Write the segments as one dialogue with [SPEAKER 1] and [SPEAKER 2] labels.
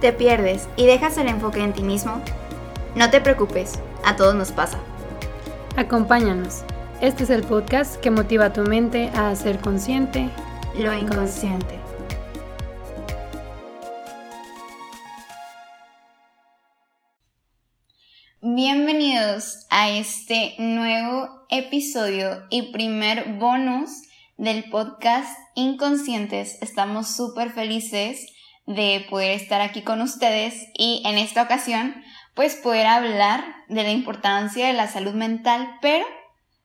[SPEAKER 1] ¿Te pierdes y dejas el enfoque en ti mismo? No te preocupes, a todos nos pasa.
[SPEAKER 2] Acompáñanos. Este es el podcast que motiva a tu mente a ser consciente
[SPEAKER 1] lo inconsciente. Bienvenidos a este nuevo episodio y primer bonus del podcast Inconscientes. Estamos súper felices de poder estar aquí con ustedes y en esta ocasión pues poder hablar de la importancia de la salud mental, pero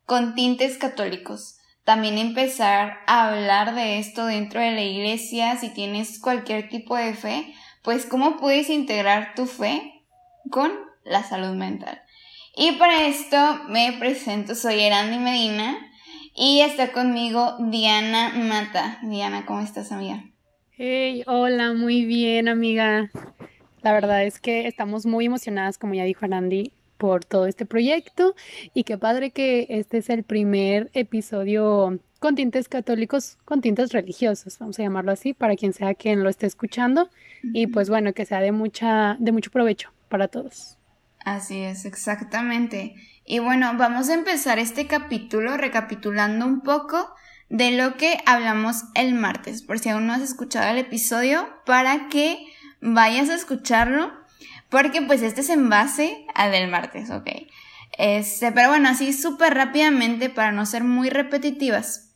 [SPEAKER 1] con tintes católicos. También empezar a hablar de esto dentro de la iglesia, si tienes cualquier tipo de fe, pues cómo puedes integrar tu fe con la salud mental. Y para esto me presento, soy Erandi Medina y está conmigo Diana Mata. Diana, ¿cómo estás, amiga?
[SPEAKER 2] Hey, hola, muy bien, amiga. La verdad es que estamos muy emocionadas, como ya dijo Andy, por todo este proyecto y qué padre que este es el primer episodio con tintes católicos, con tintes religiosos, vamos a llamarlo así, para quien sea quien lo esté escuchando y pues bueno, que sea de mucha de mucho provecho para todos.
[SPEAKER 1] Así es, exactamente. Y bueno, vamos a empezar este capítulo recapitulando un poco de lo que hablamos el martes, por si aún no has escuchado el episodio, para que vayas a escucharlo, porque pues este es en base al del martes, ¿ok? Este, pero bueno, así súper rápidamente para no ser muy repetitivas,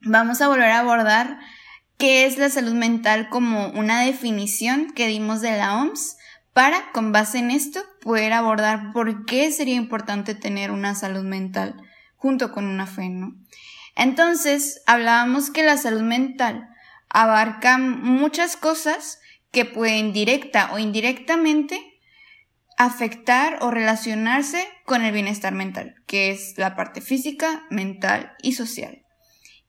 [SPEAKER 1] vamos a volver a abordar qué es la salud mental como una definición que dimos de la OMS para, con base en esto, poder abordar por qué sería importante tener una salud mental junto con una fe, ¿no? Entonces, hablábamos que la salud mental abarca muchas cosas que pueden directa o indirectamente afectar o relacionarse con el bienestar mental, que es la parte física, mental y social.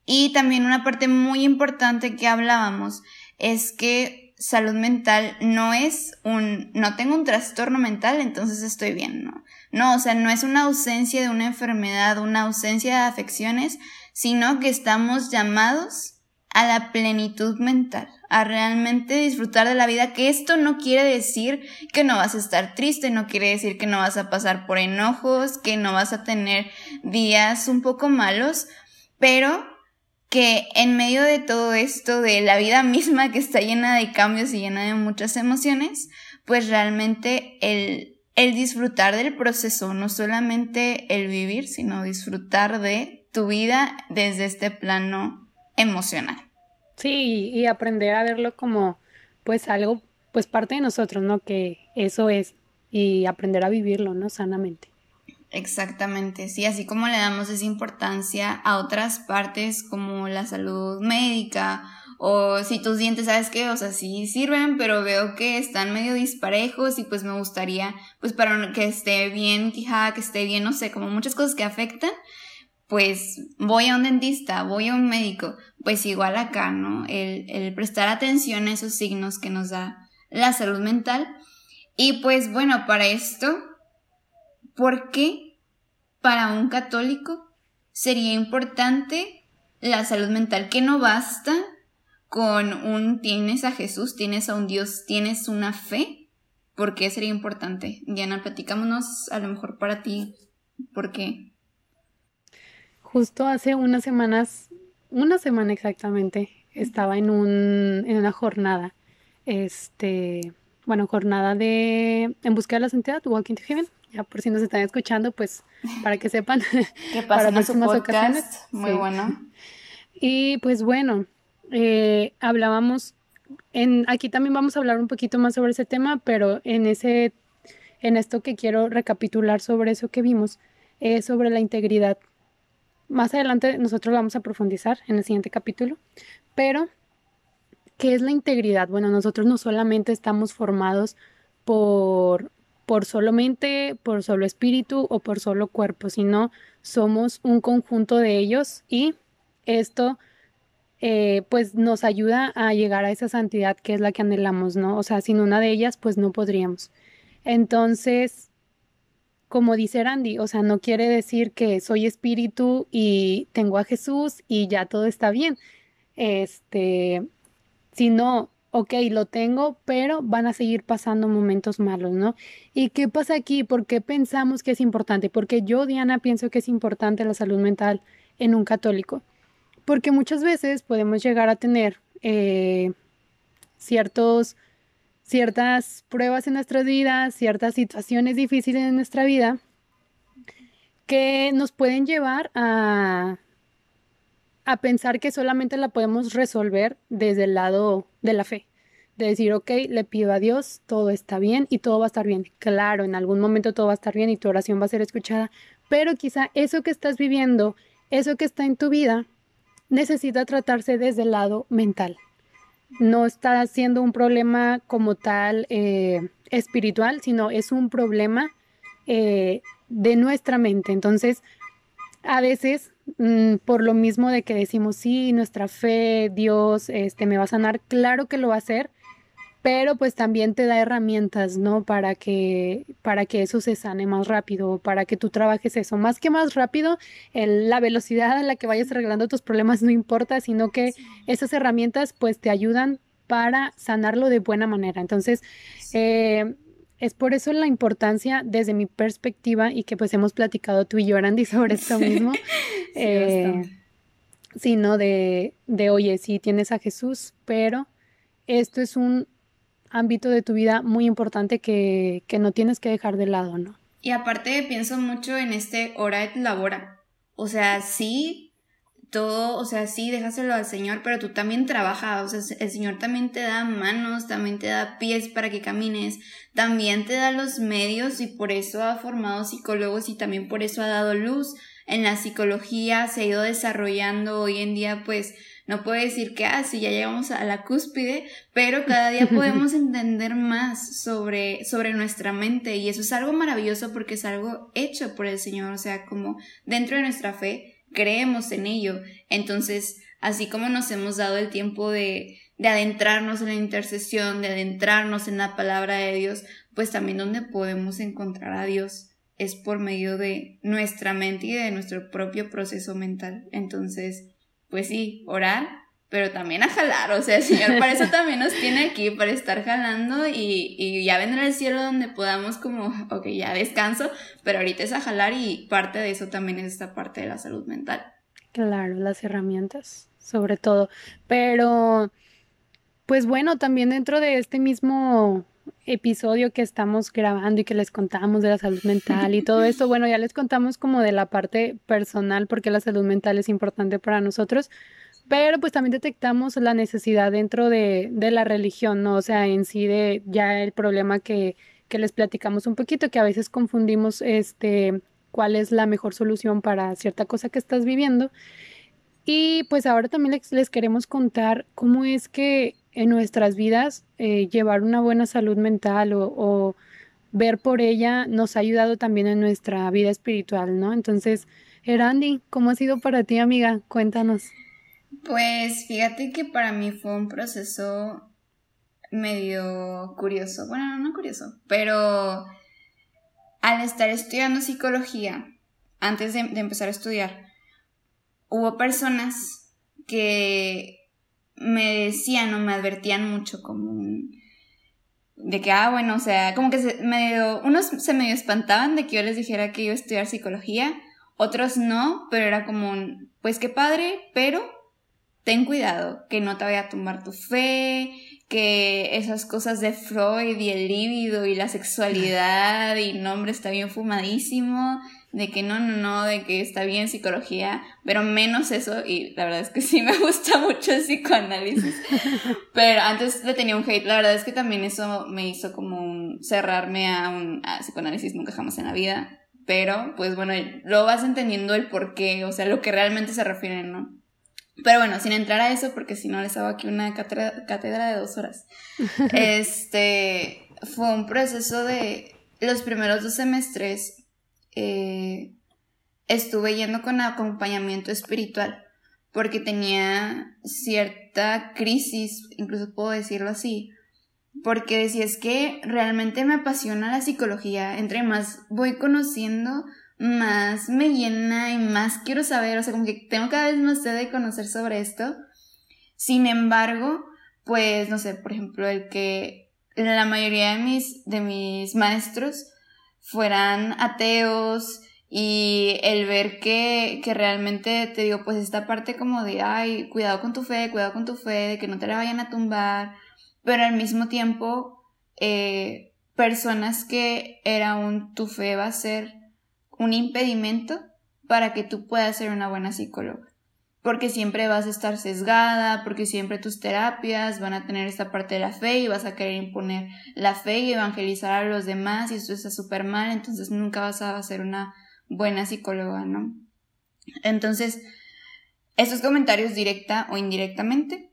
[SPEAKER 1] Y también una parte muy importante que hablábamos es que salud mental no es un, no tengo un trastorno mental, entonces estoy bien, ¿no? No, o sea, no es una ausencia de una enfermedad, una ausencia de afecciones, sino que estamos llamados a la plenitud mental, a realmente disfrutar de la vida, que esto no quiere decir que no vas a estar triste, no quiere decir que no vas a pasar por enojos, que no vas a tener días un poco malos, pero que en medio de todo esto, de la vida misma que está llena de cambios y llena de muchas emociones, pues realmente el, el disfrutar del proceso, no solamente el vivir, sino disfrutar de tu vida desde este plano emocional.
[SPEAKER 2] Sí, y aprender a verlo como pues algo, pues parte de nosotros, ¿no? Que eso es, y aprender a vivirlo, ¿no? Sanamente.
[SPEAKER 1] Exactamente, sí, así como le damos esa importancia a otras partes como la salud médica o si tus dientes, ¿sabes qué? O sea, sí sirven, pero veo que están medio disparejos y pues me gustaría, pues para que esté bien quijada, que esté bien, no sé, como muchas cosas que afectan, pues voy a un dentista, voy a un médico, pues igual acá, ¿no? El, prestar atención a esos signos que nos da la salud mental. Y pues bueno, para esto ¿Por qué para un católico sería importante la salud mental? Que no basta con un tienes a Jesús, tienes a un Dios, tienes una fe. ¿Por qué sería importante? Diana, platicámonos a lo mejor para ti. ¿Por qué?
[SPEAKER 2] Justo hace unas semanas, una semana exactamente, estaba en, un, en una jornada, este, bueno, jornada de En busca de la santidad, Walking to Heaven ya por si nos están escuchando, pues para que sepan.
[SPEAKER 1] Que pasen próximas ocasiones. Muy bueno.
[SPEAKER 2] Y pues bueno, eh, hablábamos, en, aquí también vamos a hablar un poquito más sobre ese tema, pero en ese, en esto que quiero recapitular sobre eso que vimos, es sobre la integridad. Más adelante nosotros lo vamos a profundizar en el siguiente capítulo, pero ¿qué es la integridad? Bueno, nosotros no solamente estamos formados por por solamente, por solo espíritu o por solo cuerpo, sino somos un conjunto de ellos y esto eh, pues nos ayuda a llegar a esa santidad que es la que anhelamos, ¿no? O sea, sin una de ellas pues no podríamos. Entonces, como dice Randy, o sea, no quiere decir que soy espíritu y tengo a Jesús y ya todo está bien. Este, sino ok, lo tengo, pero van a seguir pasando momentos malos, ¿no? ¿Y qué pasa aquí? ¿Por qué pensamos que es importante? Porque yo, Diana, pienso que es importante la salud mental en un católico. Porque muchas veces podemos llegar a tener eh, ciertos, ciertas pruebas en nuestras vidas, ciertas situaciones difíciles en nuestra vida que nos pueden llevar a, a pensar que solamente la podemos resolver desde el lado de la fe. De decir, ok, le pido a Dios, todo está bien y todo va a estar bien. Claro, en algún momento todo va a estar bien y tu oración va a ser escuchada, pero quizá eso que estás viviendo, eso que está en tu vida, necesita tratarse desde el lado mental. No está siendo un problema como tal eh, espiritual, sino es un problema eh, de nuestra mente. Entonces, a veces, mm, por lo mismo de que decimos, sí, nuestra fe, Dios, este, me va a sanar, claro que lo va a hacer, pero pues también te da herramientas, ¿no? Para que, para que eso se sane más rápido, para que tú trabajes eso. Más que más rápido, la velocidad a la que vayas arreglando tus problemas no importa, sino que esas herramientas pues te ayudan para sanarlo de buena manera. Entonces, eh, es por eso la importancia desde mi perspectiva y que pues hemos platicado tú y yo, Andy, sobre esto mismo. eh, sí, ¿no? De, de, oye, sí tienes a Jesús, pero esto es un ámbito de tu vida muy importante que, que no tienes que dejar de lado, ¿no?
[SPEAKER 1] Y aparte pienso mucho en este hora et labora. O sea, sí, todo, o sea, sí, déjaselo al Señor, pero tú también trabajas, o sea, el Señor también te da manos, también te da pies para que camines, también te da los medios y por eso ha formado psicólogos y también por eso ha dado luz. En la psicología se ha ido desarrollando hoy en día, pues, no puedo decir que, ah, sí, ya llegamos a la cúspide, pero cada día podemos entender más sobre, sobre nuestra mente y eso es algo maravilloso porque es algo hecho por el Señor, o sea, como dentro de nuestra fe creemos en ello. Entonces, así como nos hemos dado el tiempo de, de adentrarnos en la intercesión, de adentrarnos en la palabra de Dios, pues también donde podemos encontrar a Dios es por medio de nuestra mente y de nuestro propio proceso mental. Entonces, pues sí, orar pero también a jalar, o sea, el Señor para eso también nos tiene aquí, para estar jalando y, y, ya vendrá el cielo donde podamos como, ok, ya descanso, pero ahorita es a jalar y parte de eso también es esta parte de la salud mental.
[SPEAKER 2] Claro, las herramientas, sobre todo, pero pues bueno, también dentro de este mismo episodio que estamos grabando y que les contamos de la salud mental y todo esto, bueno, ya les contamos como de la parte personal porque la salud mental es importante para nosotros, pero pues también detectamos la necesidad dentro de, de, la religión, ¿no? O sea, en sí de ya el problema que, que les platicamos un poquito, que a veces confundimos este cuál es la mejor solución para cierta cosa que estás viviendo. Y pues ahora también les, les queremos contar cómo es que en nuestras vidas eh, llevar una buena salud mental o, ver por ella nos ha ayudado también en nuestra vida espiritual, ¿no? Entonces, Erandi, ¿cómo ha sido para ti, amiga? Cuéntanos.
[SPEAKER 1] Pues fíjate que para mí fue un proceso medio curioso. Bueno, no curioso, pero al estar estudiando psicología, antes de, empezar a estudiar, hubo personas que me decían o me advertían mucho como de que, ah, bueno, o sea, como que se medio, unos se medio espantaban de que yo les dijera que iba a estudiar psicología, otros no, pero era como un, pues qué padre, pero ten cuidado, que no te vaya a tumbar tu fe, que esas cosas de Freud y el líbido y la sexualidad y nombre está bien fumadísimo, de que no, no, no, de que está bien psicología, pero menos eso y la verdad es que sí me gusta mucho el psicoanálisis. Pero antes le tenía un hate, la verdad es que también eso me hizo como cerrarme a un psicoanálisis nunca jamás en la vida, pero pues bueno, lo vas entendiendo el por qué, o sea, lo que realmente se refieren, ¿no? Pero bueno, sin entrar a eso, porque si no les hago aquí una cátedra, de dos horas. este fue un proceso de los primeros dos semestres. Eh, estuve yendo con acompañamiento espiritual porque tenía cierta crisis, incluso puedo decirlo así, porque decía es que realmente me apasiona la psicología, entre más voy conociendo, más me llena y más quiero saber, o sea, como que tengo cada vez más sed de conocer sobre esto. Sin embargo, pues, no sé, por ejemplo, el que la mayoría de mis, de mis maestros fueran ateos y el ver que, que realmente te digo, pues esta parte como de, ay, cuidado con tu fe, cuidado con tu fe, de que no te la vayan a tumbar, pero al mismo tiempo, eh, personas que era un, tu fe va a ser un impedimento para que tú puedas ser una buena psicóloga porque siempre vas a estar sesgada, porque siempre tus terapias van a tener esta parte de la fe y vas a querer imponer la fe y evangelizar a los demás y eso está súper mal, entonces nunca vas a ser una buena psicóloga, ¿no? Entonces, estos comentarios directa o indirectamente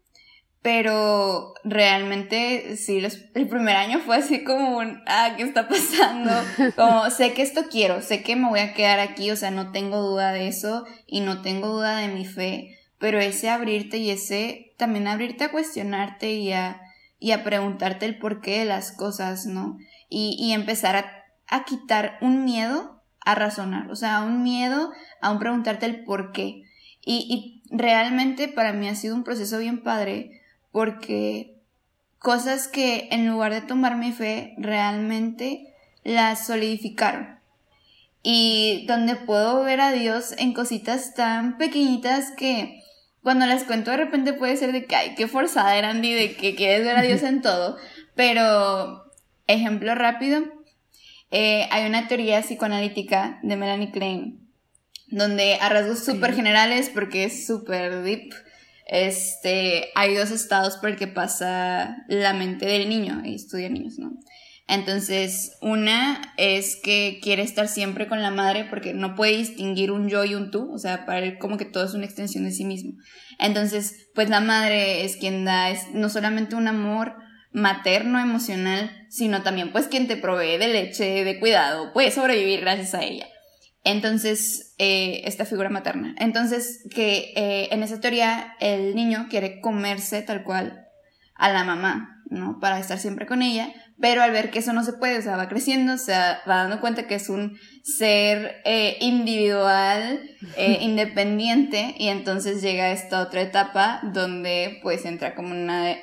[SPEAKER 1] pero realmente sí, el primer año fue así como un, ah, ¿qué está pasando? Como, sé que esto quiero, sé que me voy a quedar aquí, o sea, no tengo duda de eso y no tengo duda de mi fe, pero ese abrirte y ese también abrirte a cuestionarte y a, y a preguntarte el porqué de las cosas, ¿no? Y, y empezar a, a quitar un miedo a razonar, o sea, un miedo a un preguntarte el por qué. Y, y realmente para mí ha sido un proceso bien padre porque cosas que en lugar de tomar mi fe realmente las solidificaron. Y donde puedo ver a Dios en cositas tan pequeñitas que cuando las cuento de repente puede ser de que, ay, qué forzada era Andy, de que quieres ver a Dios en todo. Pero, ejemplo rápido, eh, hay una teoría psicoanalítica de Melanie Klein, donde a rasgos súper generales, porque es súper deep, este, hay dos estados por el que pasa la mente del niño, y estudia niños, ¿no? Entonces, una es que quiere estar siempre con la madre porque no puede distinguir un yo y un tú, o sea, para él como que todo es una extensión de sí mismo. Entonces, pues la madre es quien da, es no solamente un amor materno, emocional, sino también pues quien te provee de leche, de cuidado, puede sobrevivir gracias a ella. Entonces, eh, esta figura materna. Entonces, que eh, en esa teoría el niño quiere comerse tal cual a la mamá, ¿no? Para estar siempre con ella, pero al ver que eso no se puede, o sea, va creciendo, se va dando cuenta que es un ser eh, individual, independiente, y entonces llega a esta otra etapa donde pues entra como una...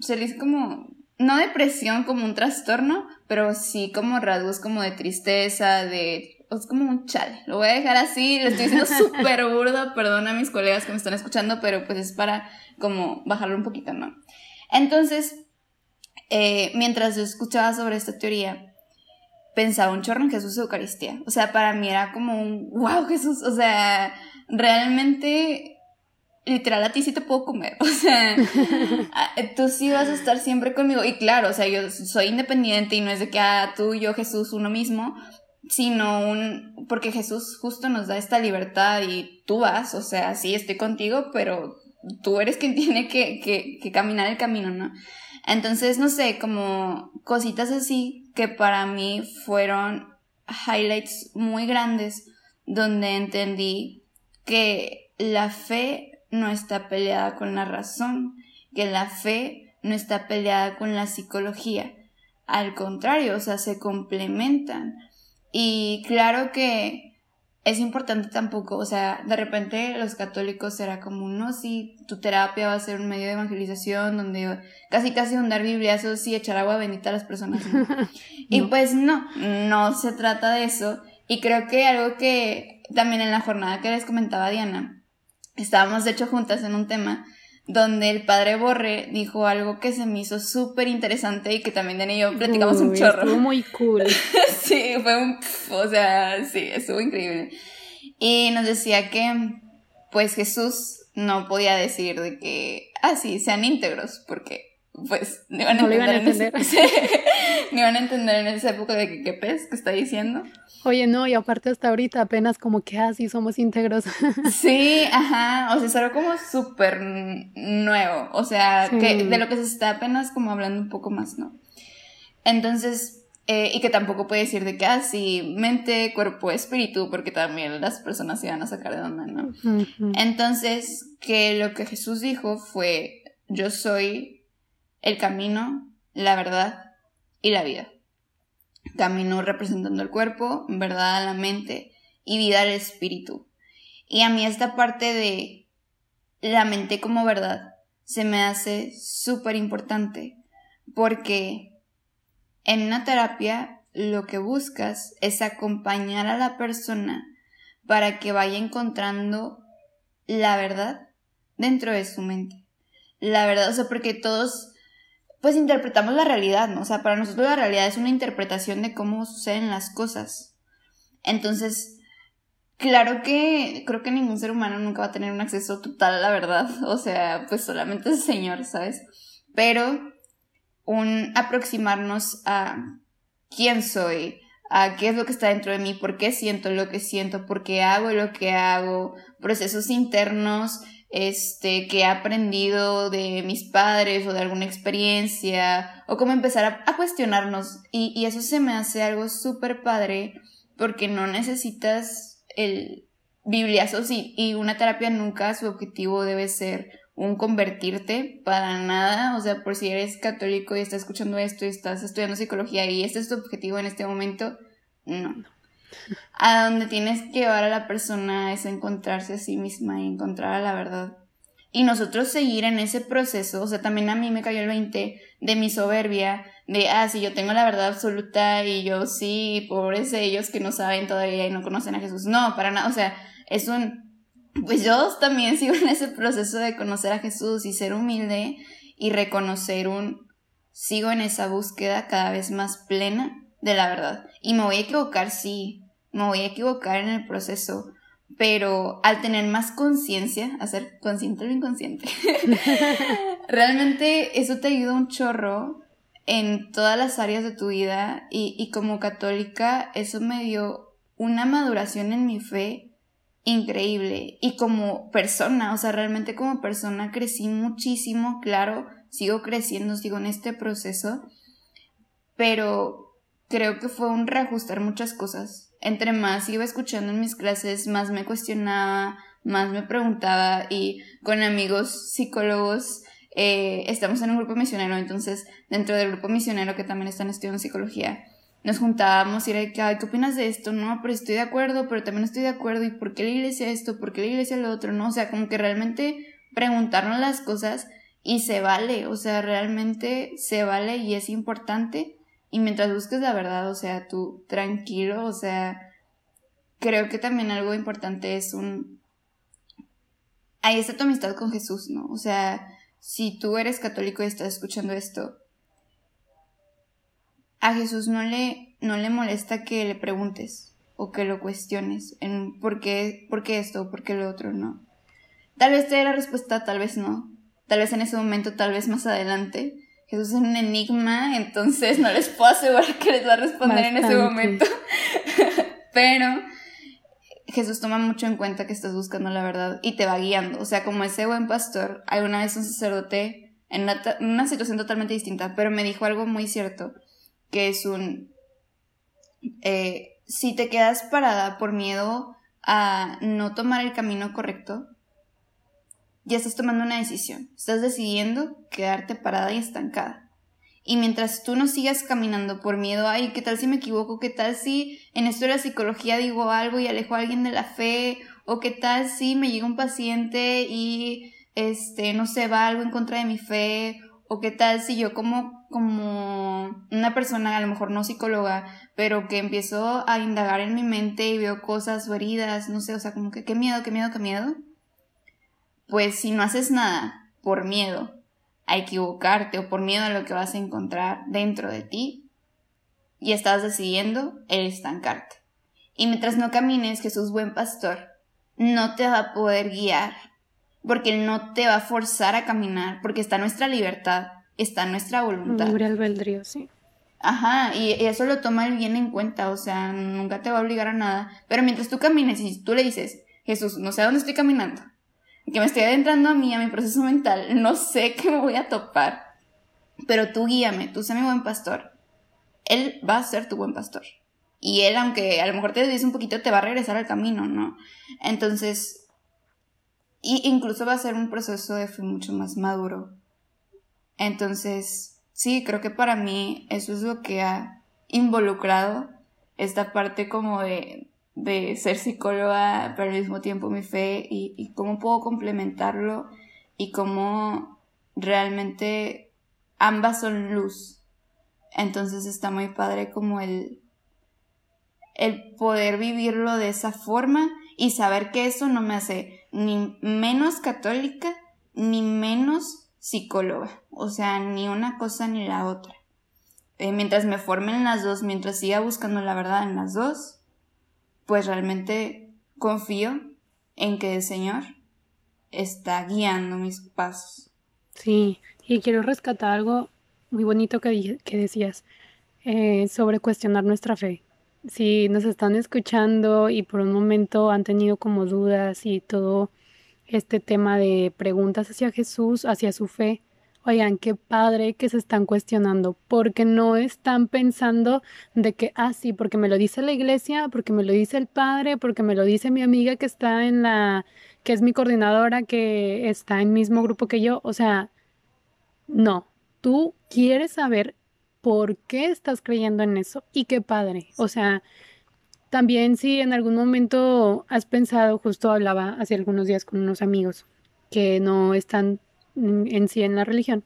[SPEAKER 1] se dice como no depresión como un trastorno, pero sí como rasgos como de tristeza, de es como un chale. Lo voy a dejar así, lo estoy diciendo súper burdo, perdón a mis colegas que me están escuchando, pero pues es para como bajarlo un poquito, ¿no? Entonces, eh, mientras yo escuchaba sobre esta teoría, pensaba un chorro en Jesús Eucaristía. O sea, para mí era como un, wow, Jesús, o sea, realmente, literal, a ti sí te puedo comer. O sea, tú sí vas a estar siempre conmigo. Y claro, o sea, yo soy independiente y no es de que ah, tú y yo, Jesús, uno mismo, sino un, porque Jesús justo nos da esta libertad y tú vas, o sea, sí estoy contigo, pero tú eres quien tiene que, que, caminar el camino, ¿no? Entonces, no sé, como cositas así que para mí fueron highlights muy grandes donde entendí que la fe no está peleada con la razón, que la fe no está peleada con la psicología. Al contrario, o sea, se complementan. Y claro que es importante tampoco, o sea, de repente los católicos será como, no, sí, tu terapia va a ser un medio de evangelización donde casi casi hundar bibliazos y echar agua bendita a las personas. Y pues no, no se trata de eso. Y creo que algo que también en la jornada que les comentaba Diana, estábamos de hecho juntas en un tema donde el padre Borre dijo algo que se me hizo súper interesante y que también Dani y yo platicamos un chorro.
[SPEAKER 2] Estuvo muy cool.
[SPEAKER 1] sí, fue un... o sea, sí, estuvo increíble. Y nos decía que, pues Jesús no podía decir de que, ah, sí, sean íntegros, porque, pues, no iban a
[SPEAKER 2] no entender. Iban a entender.
[SPEAKER 1] ni iban a entender en esa época de que qué pez que está diciendo.
[SPEAKER 2] Oye, no, y aparte hasta ahorita apenas como que así ah, somos íntegros.
[SPEAKER 1] sí, ajá, o sea, es algo como súper nuevo, o sea, que de lo que se está apenas como hablando un poco más, ¿no? Entonces, eh, y que tampoco puede decir de que así ah, mente, cuerpo, espíritu, porque también las personas se van a sacar de onda, ¿no? Entonces, que lo que Jesús dijo fue, yo soy el camino, la verdad y la vida. Camino representando el cuerpo, verdad la mente y vida al espíritu. Y a mí esta parte de la mente como verdad se me hace súper importante porque en una terapia lo que buscas es acompañar a la persona para que vaya encontrando la verdad dentro de su mente. La verdad, o sea, porque todos pues interpretamos la realidad, ¿no? O sea, para nosotros la realidad es una interpretación de cómo suceden las cosas. Entonces, claro que creo que ningún ser humano nunca va a tener un acceso total a la verdad, o sea, pues solamente el Señor, ¿sabes? Pero un aproximarnos a quién soy, a qué es lo que está dentro de mí, por qué siento lo que siento, por qué hago lo que hago, procesos internos este, que he aprendido de mis padres o de alguna experiencia, o cómo empezar a, cuestionarnos. Y, y, eso se me hace algo súper padre porque no necesitas el bibliazo y, y una terapia nunca su objetivo debe ser un convertirte para nada, o sea, por si eres católico y estás escuchando esto y estás estudiando psicología y este es tu objetivo en este momento, no. A donde tienes que llevar a la persona es encontrarse a sí misma y encontrar a la verdad. Y nosotros seguir en ese proceso, o sea, también a mí me cayó el 20 de mi soberbia, de, ah, sí, yo tengo la verdad absoluta y yo sí, pobres ellos que no saben todavía y no conocen a Jesús. No, para nada, o sea, es un, pues yo también sigo en ese proceso de conocer a Jesús y ser humilde y reconocer un, sigo en esa búsqueda cada vez más plena de la verdad. Y me voy a equivocar, sí, me voy a equivocar en el proceso, pero al tener más conciencia, a ser consciente lo inconsciente, realmente eso te ayuda un chorro en todas las áreas de tu vida y, y como católica eso me dio una maduración en mi fe increíble y como persona, o sea, realmente como persona crecí muchísimo, claro, sigo creciendo, sigo en este proceso, pero creo que fue un reajustar muchas cosas. Entre más iba escuchando en mis clases, más me cuestionaba, más me preguntaba y con amigos psicólogos eh, estamos en un grupo misionero, entonces dentro del grupo misionero que también están estudiando psicología, nos juntábamos y era que, ay, ¿qué opinas de esto? No, pero estoy de acuerdo, pero también estoy de acuerdo. ¿Y por qué la iglesia esto? ¿Por qué la iglesia lo otro? No, o sea, como que realmente preguntarnos las cosas y se vale, o sea, realmente se vale y es importante. Y mientras busques la verdad, o sea, tú tranquilo, o sea, creo que también algo importante es un... Ahí está tu amistad con Jesús, ¿no? O sea, si tú eres católico y estás escuchando esto, a Jesús no le, no le molesta que le preguntes o que lo cuestiones en por qué, por qué esto por qué lo otro, no. Tal vez te dé la respuesta, tal vez no. Tal vez en ese momento, tal vez más adelante. Jesús es un enigma, entonces no les puedo asegurar que les va a responder en ese momento. Pero Jesús toma mucho en cuenta que estás buscando la verdad y te va guiando. O sea, como ese buen pastor, alguna vez un sacerdote, en una, una situación totalmente distinta, pero me dijo algo muy cierto que es un... Eh, si te quedas parada por miedo a no tomar el camino correcto, ya estás tomando una decisión. Estás decidiendo quedarte parada y estancada. Y mientras tú no sigas caminando por miedo, ay, ¿qué tal si me equivoco? ¿Qué tal si en esto de la psicología digo algo y alejo a alguien de la fe? ¿O qué tal si me llega un paciente y, este, no sé, va algo en contra de mi fe? ¿O qué tal si yo como, como una persona, a lo mejor no psicóloga, pero que empiezo a indagar en mi mente y veo cosas o heridas, no sé, o sea, como que qué miedo, qué miedo, qué miedo? Pues si no haces nada por miedo a equivocarte o por miedo a lo que vas a encontrar dentro de ti, y estás decidiendo el estancarte. Y mientras no camines, Jesús buen pastor, no te va a poder guiar porque Él no te va a forzar a caminar, porque está nuestra libertad, está nuestra voluntad.
[SPEAKER 2] Libre albedrío, sí.
[SPEAKER 1] Ajá, y eso lo toma el bien en cuenta, o sea, nunca te va a obligar a nada. Pero mientras tú camines y tú le dices, Jesús, no sé a dónde estoy caminando, que me estoy adentrando a mí, a mi proceso mental, no sé qué me voy a topar, pero tú guíame, tú sé mi buen pastor. Él va a ser tu buen pastor. Y él, aunque a lo mejor te desvíes un poquito, te va a regresar al camino, ¿no? Entonces, y incluso va a ser un proceso de fe mucho más maduro. Entonces, sí, creo que para mí eso es lo que ha involucrado esta parte como de, de ser psicóloga, pero al mismo tiempo mi fe y, cómo puedo complementarlo y cómo realmente ambas son luz. Entonces está muy padre como el, el poder vivirlo de esa forma y saber que eso no me hace ni menos católica ni menos psicóloga. O sea, ni una cosa ni la otra. Eh, mientras me formen las dos, mientras siga buscando la verdad en las dos, pues realmente confío en que el Señor está guiando mis pasos.
[SPEAKER 2] Sí, y quiero rescatar algo muy bonito que, que decías eh, sobre cuestionar nuestra fe. Si nos están escuchando y por un momento han tenido como dudas y todo este tema de preguntas hacia Jesús, hacia su fe, Oigan, qué padre que se están cuestionando, porque no están pensando de que, ah, sí, porque me lo dice la iglesia, porque me lo dice el padre, porque me lo dice mi amiga que está en la, que es mi coordinadora, que está en el mismo grupo que yo. O sea, no, tú quieres saber por qué estás creyendo en eso y qué padre. O sea, también si en algún momento has pensado, justo hablaba hace algunos días con unos amigos que no están en sí en la religión,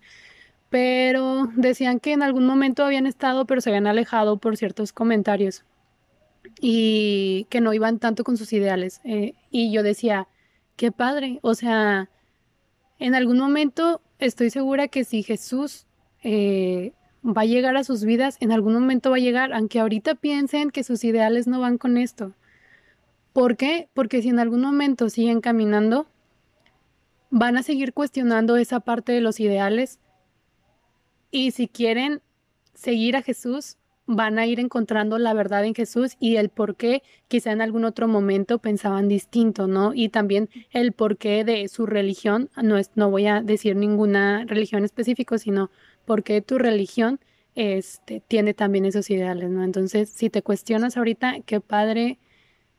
[SPEAKER 2] pero decían que en algún momento habían estado, pero se habían alejado por ciertos comentarios y que no iban tanto con sus ideales. Eh, y yo decía, qué padre, o sea, en algún momento estoy segura que si Jesús eh, va a llegar a sus vidas, en algún momento va a llegar, aunque ahorita piensen que sus ideales no van con esto. ¿Por qué? Porque si en algún momento siguen caminando, van a seguir cuestionando esa parte de los ideales y si quieren seguir a Jesús, van a ir encontrando la verdad en Jesús y el por qué quizá en algún otro momento pensaban distinto, ¿no? Y también el porqué de su religión, no, es, no voy a decir ninguna religión específica, sino por qué tu religión este, tiene también esos ideales, ¿no? Entonces, si te cuestionas ahorita, qué padre,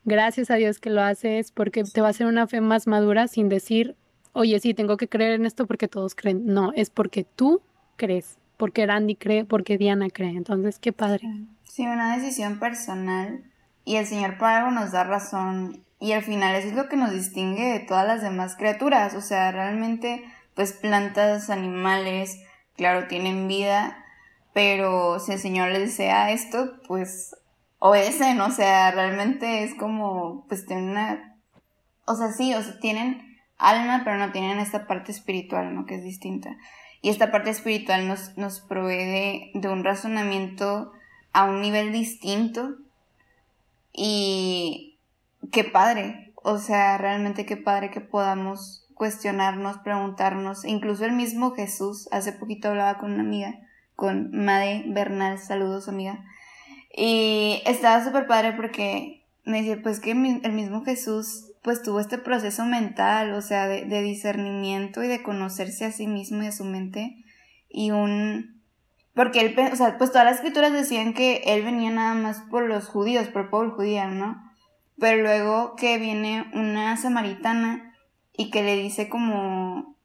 [SPEAKER 2] gracias a Dios que lo haces, porque te va a hacer una fe más madura sin decir, oye, sí, tengo que creer en esto porque todos creen. No, es porque tú crees, porque Randy cree, porque Diana cree. Entonces, qué padre.
[SPEAKER 1] Sí, una decisión personal y el Señor por algo nos da razón y al final eso es lo que nos distingue de todas las demás criaturas. O sea, realmente, pues plantas, animales, claro, tienen vida, pero si el Señor les desea esto, pues obedecen. O sea, realmente es como, pues tienen una... O sea, sí, o sea, tienen alma, pero no tienen esta parte espiritual, ¿no? Que es distinta. Y esta parte espiritual nos, nos provee de, un razonamiento a un nivel distinto. Y qué padre, o sea, realmente qué padre que podamos cuestionarnos, preguntarnos. Incluso el mismo Jesús, hace poquito hablaba con una amiga, con Made Bernal, saludos amiga. Y estaba súper padre porque me dice, pues que el mismo Jesús pues tuvo este proceso mental, o sea, de, discernimiento y de conocerse a sí mismo y a su mente y un... Porque él, o sea, pues todas las escrituras decían que él venía nada más por los judíos, por el pueblo judío, ¿no? Pero luego que viene una samaritana y que le dice como,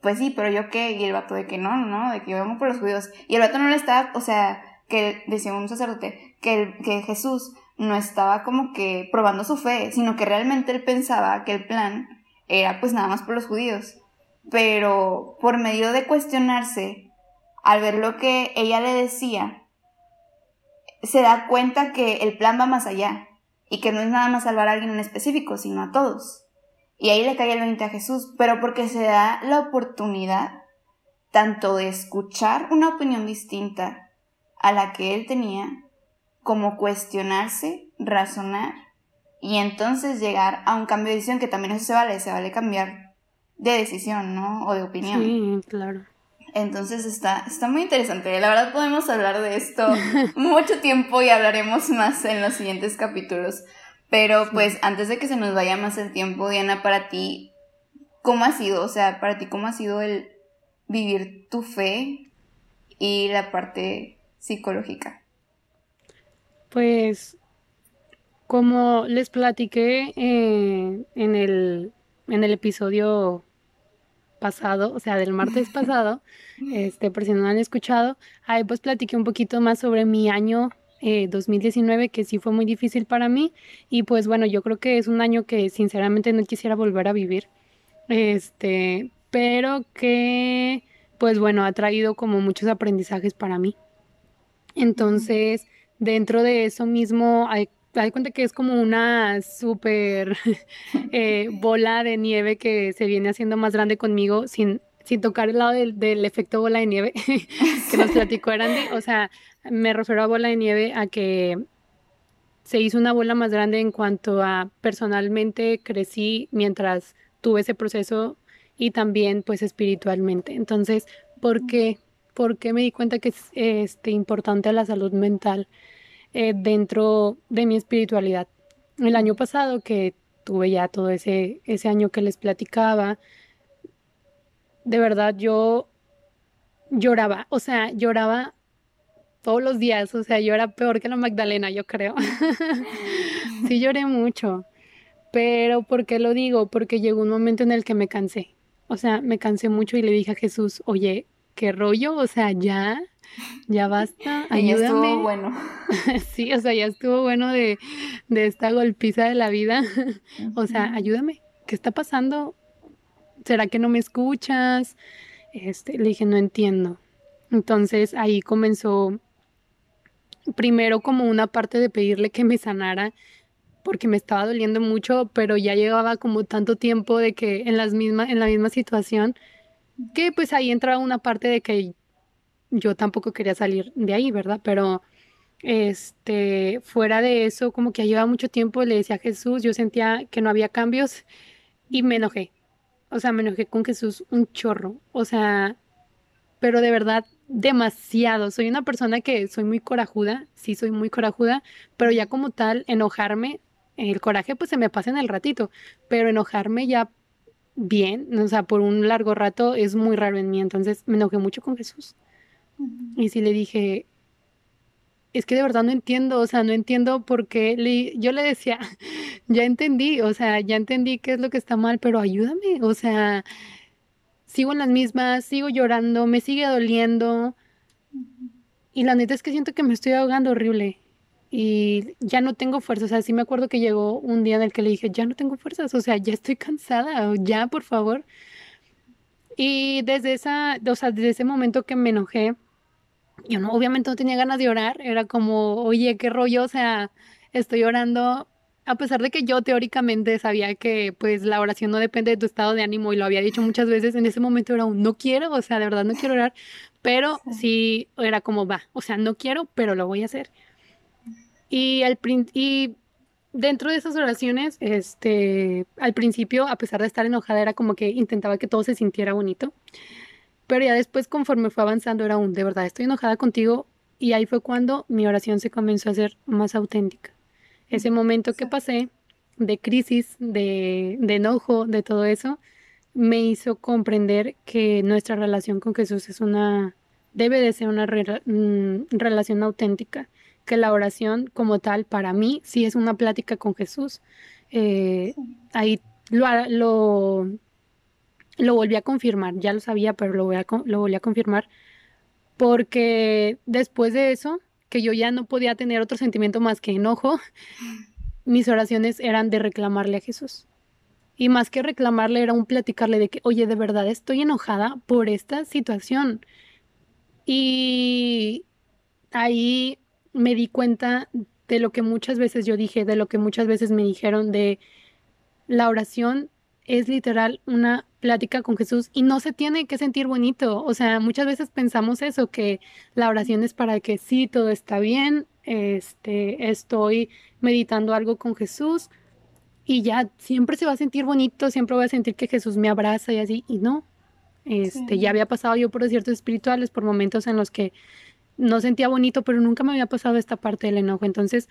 [SPEAKER 1] pues sí, pero yo qué, y el vato de que no, no, de que yo vengo por los judíos. Y el vato no le estaba, o sea, que decía un sacerdote, que, que Jesús no estaba como que probando su fe, sino que realmente él pensaba que el plan era pues nada más por los judíos. Pero por medio de cuestionarse, al ver lo que ella le decía, se da cuenta que el plan va más allá y que no es nada más salvar a alguien en específico, sino a todos. Y ahí le cae el 20 a Jesús, pero porque se da la oportunidad tanto de escuchar una opinión distinta a la que él tenía, como cuestionarse, razonar y entonces llegar a un cambio de decisión, que también eso se vale, se vale cambiar de decisión, ¿no? O de opinión.
[SPEAKER 2] Sí, claro.
[SPEAKER 1] Entonces está, está muy interesante. La verdad podemos hablar de esto mucho tiempo y hablaremos más en los siguientes capítulos. Pero pues antes de que se nos vaya más el tiempo, Diana, para ti, ¿cómo ha sido? O sea, para ti, ¿cómo ha sido el vivir tu fe y la parte psicológica?
[SPEAKER 2] Pues como les platiqué eh, en, el, en el episodio pasado, o sea, del martes pasado, este, por si no han escuchado, ahí pues platiqué un poquito más sobre mi año 2019, eh, que sí fue muy difícil para mí, y pues bueno, yo creo que es un año que sinceramente no quisiera volver a vivir, este, pero que, pues bueno, ha traído como muchos aprendizajes para mí. Entonces, dentro de eso mismo, hay, hay cuenta que es como una súper eh, bola de nieve que se viene haciendo más grande conmigo sin, sin tocar el lado del, del efecto bola de nieve que nos platicó Andy. O sea, me refiero a bola de nieve a que se hizo una bola más grande en cuanto a personalmente crecí mientras tuve ese proceso y también pues espiritualmente. Entonces, ¿por qué? ¿Por qué me di cuenta que es este, importante la salud mental eh, dentro de mi espiritualidad? El año pasado que tuve ya todo ese, ese año que les platicaba, de verdad yo lloraba, o sea, lloraba todos los días, o sea, yo era peor que la Magdalena, yo creo. sí lloré mucho, pero ¿por qué lo digo? Porque llegó un momento en el que me cansé, o sea, me cansé mucho y le dije a Jesús, oye, qué rollo, o sea, ya, ya basta, ayúdame. Ya estuvo bueno. sí, o sea, ya estuvo bueno de, de esta golpiza de la vida, o sea, ayúdame, ¿qué está pasando? ¿Será que no me escuchas? Este, le dije, no entiendo. Entonces ahí comenzó primero como una parte de pedirle que me sanara porque me estaba doliendo mucho, pero ya llevaba como tanto tiempo de que en las mismas en la misma situación que pues ahí entraba una parte de que yo tampoco quería salir de ahí, ¿verdad? Pero este fuera de eso, como que llevaba mucho tiempo le decía a Jesús, yo sentía que no había cambios y me enojé. O sea, me enojé con Jesús un chorro. O sea, pero de verdad demasiado. Soy una persona que soy muy corajuda, sí soy muy corajuda, pero ya como tal, enojarme, el coraje pues se me pasa en el ratito, pero enojarme ya bien, o sea, por un largo rato es muy raro en mí, entonces me enojé mucho con Jesús. Y sí le dije, es que de verdad no entiendo, o sea, no entiendo por qué le, yo le decía, ya entendí, o sea, ya entendí qué es lo que está mal, pero ayúdame, o sea, sigo en las mismas, sigo llorando, me sigue doliendo. Y la neta es que siento que me estoy ahogando horrible. Y ya no tengo fuerzas. O sea, sí me acuerdo que llegó un día en el que le dije, ya no tengo fuerzas. O sea, ya estoy cansada. Ya, por favor. Y desde esa, o sea, desde ese momento que me enojé, yo no, obviamente no tenía ganas de orar. Era como, oye, qué rollo. O sea, estoy llorando a pesar de que yo teóricamente sabía que pues la oración no depende de tu estado de ánimo y lo había dicho muchas veces, en ese momento era un no quiero, o sea, de verdad no quiero orar, pero sí, era como va, o sea, no quiero, pero lo voy a hacer. Y, al, y dentro de esas oraciones, este, al principio, a pesar de estar enojada, era como que intentaba que todo se sintiera bonito, pero ya después conforme fue avanzando era un, de verdad, estoy enojada contigo y ahí fue cuando mi oración se comenzó a ser más auténtica. Ese momento que pasé de crisis, de, enojo, de todo eso, me hizo comprender que nuestra relación con Jesús es una, debe de ser una mm, relación auténtica, que la oración como tal para mí sí es una plática con Jesús. Eh, ahí lo, lo, lo, volví a confirmar, ya lo sabía, pero lo, lo volví a confirmar, porque después de eso que yo ya no podía tener otro sentimiento más que enojo, mis oraciones eran de reclamarle a Jesús. Y más que reclamarle era un platicarle de que, oye, de verdad estoy enojada por esta situación. Y ahí me di cuenta de lo que muchas veces yo dije, de lo que muchas veces me dijeron de la oración es literal una plática con Jesús y no se tiene que sentir bonito. O sea, muchas veces pensamos eso, que la oración es para que sí, todo está bien, este, estoy meditando algo con Jesús y ya siempre se va a sentir bonito, siempre voy a sentir que Jesús me abraza y así, y no. Este, ya había pasado yo por desiertos espirituales, por momentos en los que no sentía bonito, pero nunca me había pasado esta parte del enojo. Entonces,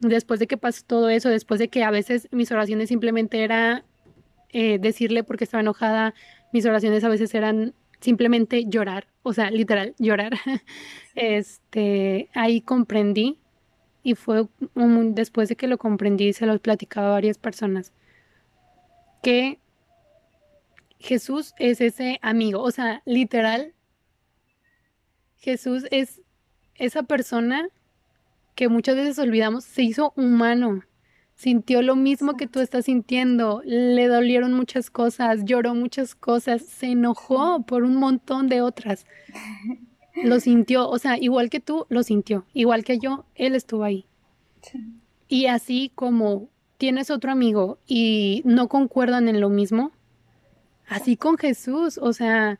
[SPEAKER 2] después de que pasó todo eso, después de que a veces mis oraciones simplemente era eh, decirle porque estaba enojada. Mis oraciones a veces eran simplemente llorar, o sea, literal, llorar. este, ahí comprendí y fue después de que lo comprendí, se lo platicaba a varias personas, que Jesús es ese amigo, o sea, literal, Jesús es esa persona que muchas veces olvidamos, se hizo humano, sintió lo mismo que tú estás sintiendo, le dolieron muchas cosas, lloró muchas cosas, se enojó por un montón de otras. Lo sintió, o sea, igual que tú, lo sintió, igual que yo, él estuvo ahí. Y así como tienes otro amigo y no concuerdan en lo mismo, así con Jesús, o sea,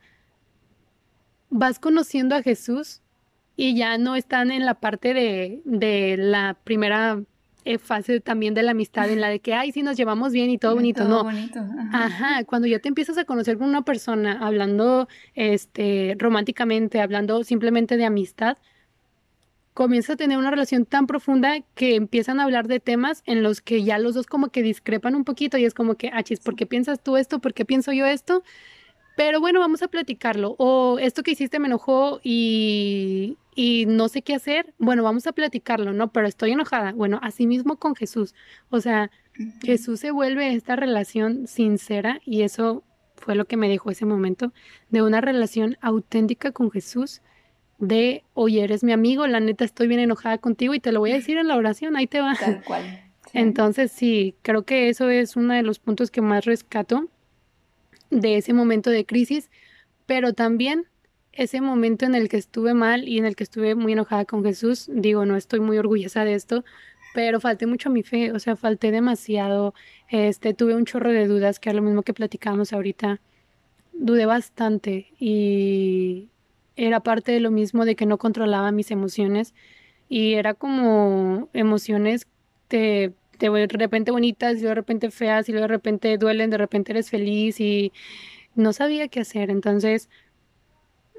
[SPEAKER 2] vas conociendo a Jesús y ya no están en la parte de, de la primera eh, fase también de la amistad en la de que, ay, sí nos llevamos bien y todo bonito, no. Ajá. cuando ya te empiezas a conocer con una persona, hablando este, románticamente, hablando simplemente de amistad, comienzas a tener una relación tan profunda que empiezan a hablar de temas en los que ya los dos como que discrepan un poquito y es como que, ah, chis, ¿por qué piensas tú esto? ¿Por qué pienso yo esto? Pero bueno, vamos a platicarlo. O esto que hiciste me enojó y, y no sé qué hacer. Bueno, vamos a platicarlo, ¿no? Pero estoy enojada. Bueno, así mismo con Jesús. O sea, Jesús se vuelve esta relación sincera y eso fue lo que me dejó ese momento de una relación auténtica con Jesús de, oye, eres mi amigo, la neta estoy bien enojada contigo y te lo voy a decir en la oración, ahí te va.
[SPEAKER 1] Tal cual.
[SPEAKER 2] Entonces sí, creo que eso es uno de los puntos que más rescato de ese momento de crisis, pero también ese momento en el que estuve mal y en el que estuve muy enojada con Jesús, digo, no estoy muy orgullosa de esto, pero falté mucho a mi fe, o sea, falté demasiado, este, tuve un chorro de dudas, que es lo mismo que platicamos ahorita, dudé bastante y era parte de lo mismo de que no controlaba mis emociones y era como emociones de de repente bonitas y de repente feas y de repente duelen, de repente eres feliz y no sabía qué hacer. Entonces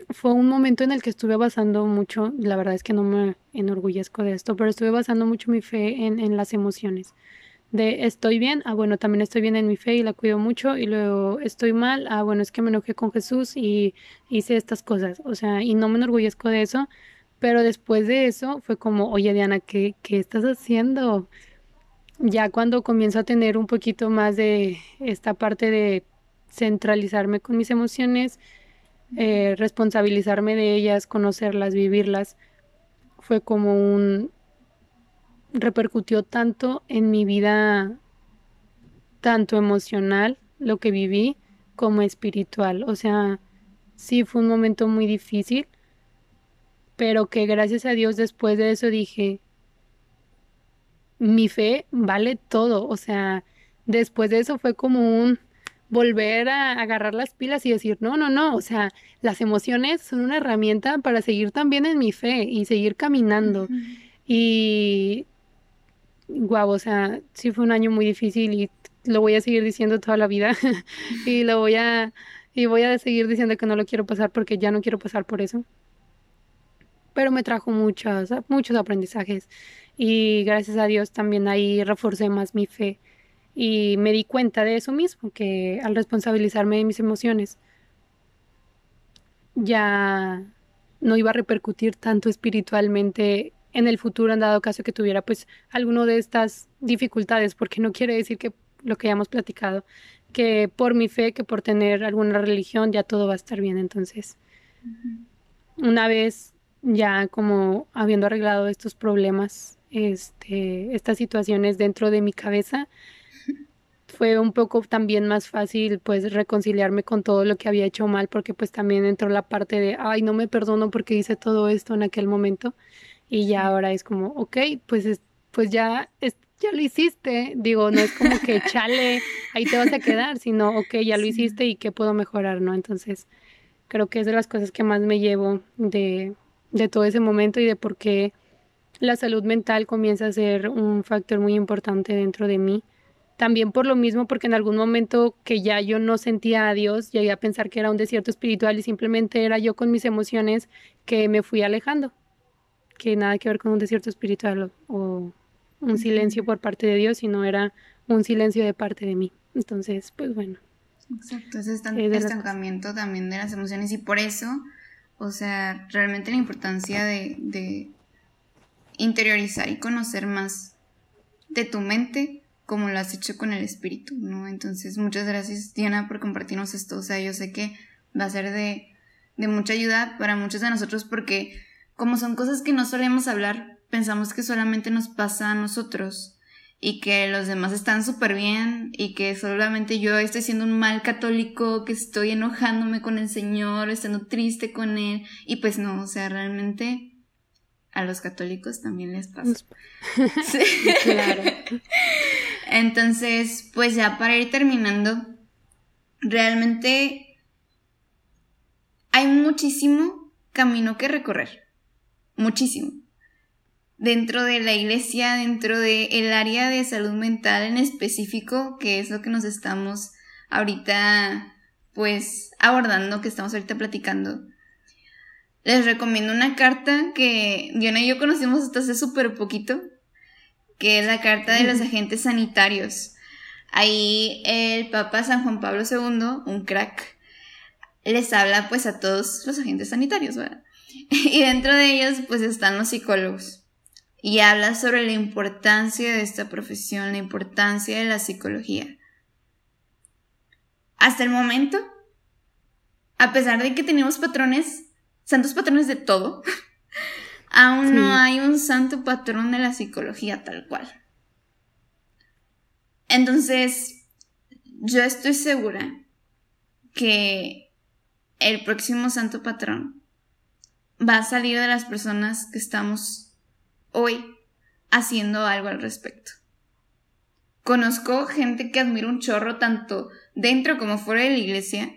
[SPEAKER 2] fue un momento en el que estuve basando mucho, la verdad es que no me enorgullezco de esto, pero estuve basando mucho mi fe en, en las emociones. De estoy bien, ah bueno, también estoy bien en mi fe y la cuido mucho y luego estoy mal, ah bueno, es que me enojé con Jesús y hice estas cosas, o sea, y no me enorgullezco de eso, pero después de eso fue como, oye Diana, ¿qué, qué estás haciendo? ya cuando comienzo a tener un poquito más de esta parte de centralizarme con mis emociones, eh, responsabilizarme de ellas, conocerlas, vivirlas, fue como un repercutió tanto en mi vida, tanto emocional, lo que viví, como espiritual. O sea, sí fue un momento muy difícil, pero que gracias a Dios después de eso dije, mi fe vale todo. O sea, después de eso fue como un volver a agarrar las pilas y decir, no, no, no, o sea, las emociones son una herramienta para seguir también en mi fe y seguir caminando. Y, guau, o sea, sí fue un año muy difícil y lo voy a seguir diciendo toda la vida y lo voy a, y voy a seguir diciendo que no lo quiero pasar porque ya no quiero pasar por eso. Pero me trajo muchos, muchos aprendizajes y gracias a Dios también ahí reforcé más mi fe y me di cuenta de eso mismo, que al responsabilizarme de mis emociones ya no iba a repercutir tanto espiritualmente en el futuro en dado caso que tuviera pues alguno de estas dificultades, porque no quiere decir que lo que hayamos platicado, que por mi fe, que por tener alguna religión ya todo va a estar bien. Entonces, una vez ya como habiendo arreglado estos problemas este, estas situaciones dentro de mi cabeza, fue un poco también más fácil pues reconciliarme con todo lo que había hecho mal porque pues también entró la parte de ay no me perdono porque hice todo esto en aquel momento y ya ahora es como ok pues pues ya ya lo hiciste digo no es como que chale ahí te vas a quedar sino ok ya lo hiciste y qué puedo mejorar no entonces creo que es de las cosas que más me llevo de de todo ese momento y de por qué la salud mental comienza a ser un factor muy importante dentro de mí. También por lo mismo, porque en algún momento que ya yo no sentía a Dios, llegué a pensar que era un desierto espiritual y simplemente era yo con mis emociones que me fui alejando. Que nada que ver con un desierto espiritual o, un silencio por parte de Dios, sino era un silencio de parte de mí. Entonces, pues bueno.
[SPEAKER 1] Exacto, ese estancamiento también de las emociones y por eso, o sea, realmente la importancia de interiorizar y conocer más de tu mente como lo has hecho con el espíritu, ¿no? Entonces, muchas gracias, Diana, por compartirnos esto. O sea, yo sé que va a ser de, de mucha ayuda para muchos de nosotros porque como son cosas que no solemos hablar, pensamos que solamente nos pasa a nosotros. y que los demás están súper bien y que solamente yo estoy siendo un mal católico, que estoy enojándome con el Señor, estando triste con Él. Y pues no, o sea, realmente a los católicos también les pasa. sí. Claro. Entonces, pues ya para ir terminando, realmente hay muchísimo camino que recorrer. Muchísimo dentro de la iglesia, dentro del el área de salud mental en específico, que es lo que nos estamos ahorita pues abordando, que estamos ahorita platicando. Les recomiendo una carta que Diana y yo conocimos hasta hace súper poquito, que es la carta de los agentes sanitarios. Ahí el Papa San Juan Pablo II, un crack, les habla pues a todos los agentes sanitarios, ¿verdad? Y dentro de ellos pues están los psicólogos y habla sobre la importancia de esta profesión, la importancia de la psicología. Hasta el momento, a pesar de que tenemos patrones, santos patrones de todo, aún no hay un santo patrón de la psicología tal cual. Entonces, yo estoy segura que el próximo santo patrón va a salir de las personas que estamos hoy haciendo algo al respecto. Conozco gente que admira un chorro tanto dentro como fuera de la iglesia,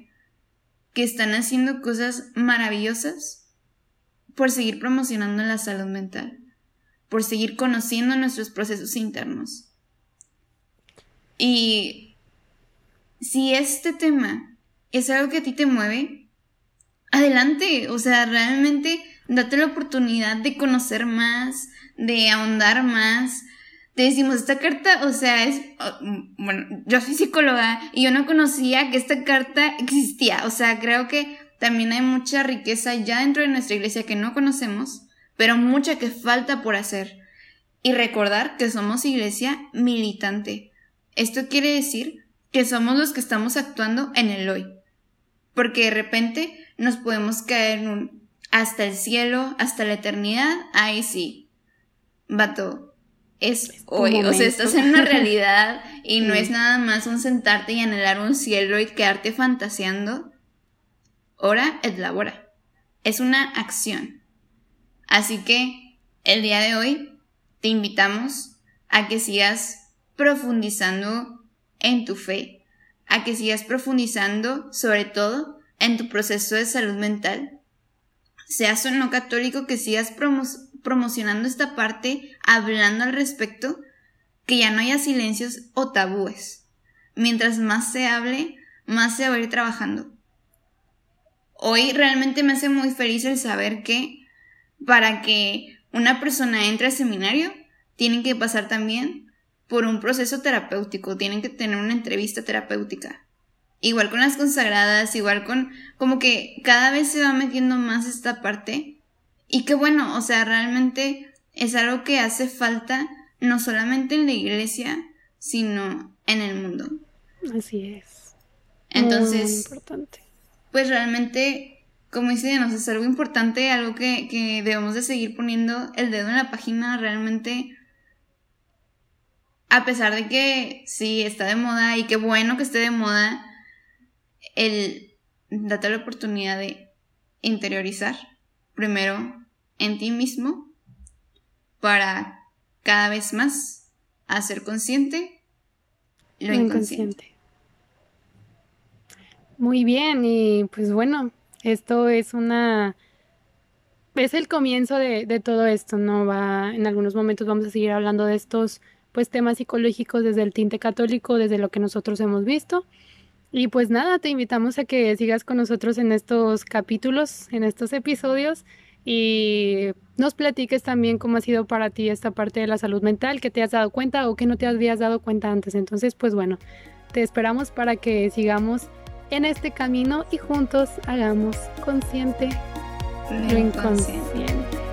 [SPEAKER 1] que están haciendo cosas maravillosas por seguir promocionando la salud mental, por seguir conociendo nuestros procesos internos. Y si este tema es algo que a ti te mueve, adelante, o sea, realmente date la oportunidad de conocer más, de ahondar más. Te decimos, esta carta, o sea, es, bueno, yo soy psicóloga y yo no conocía que esta carta existía, o sea, creo que también hay mucha riqueza ya dentro de nuestra iglesia que no conocemos, pero mucha que falta por hacer. Y recordar que somos iglesia militante. Esto quiere decir que somos los que estamos actuando en el hoy. Porque de repente nos podemos caer en un hasta el cielo, hasta la eternidad, ahí sí, vato, es, hoy. O sea, estás en una realidad y no es nada más un sentarte y anhelar un cielo y quedarte fantaseando. Hora es la hora. Es una acción. Así que el día de hoy te invitamos a que sigas profundizando en tu fe, a que sigas profundizando sobre todo en tu proceso de salud mental. Seas o no católico, que sigas promocionando esta parte, hablando al respecto, que ya no haya silencios o tabúes. Mientras más se hable, más se va a ir trabajando. Hoy realmente me hace muy feliz el saber que para que una persona entre al seminario, tienen que pasar también por un proceso terapéutico, tienen que tener una entrevista terapéutica. Igual con las consagradas, igual con como que cada vez se va metiendo más esta parte y qué bueno, o sea, realmente es algo que hace falta no solamente en la iglesia, sino en el mundo.
[SPEAKER 2] Así es.
[SPEAKER 1] Entonces, importante. Pues realmente, como dice nos es algo importante, algo que, que debemos de seguir poniendo el dedo en la página, realmente, a pesar de que sí está de moda y qué bueno que esté de moda, el date la oportunidad de interiorizar primero en ti mismo para cada vez más hacer consciente lo inconsciente.
[SPEAKER 2] Muy bien, y pues bueno, esto es una es el comienzo de, de, todo esto, ¿no? Va, en algunos momentos vamos a seguir hablando de estos pues temas psicológicos desde el tinte católico, desde lo que nosotros hemos visto. Y pues nada, te invitamos a que sigas con nosotros en estos capítulos, en estos episodios y nos platiques también cómo ha sido para ti esta parte de la salud mental, que te has dado cuenta o que no te habías dado cuenta antes. Entonces, pues bueno, te esperamos para que sigamos en este camino y juntos hagamos consciente lo inconsciente.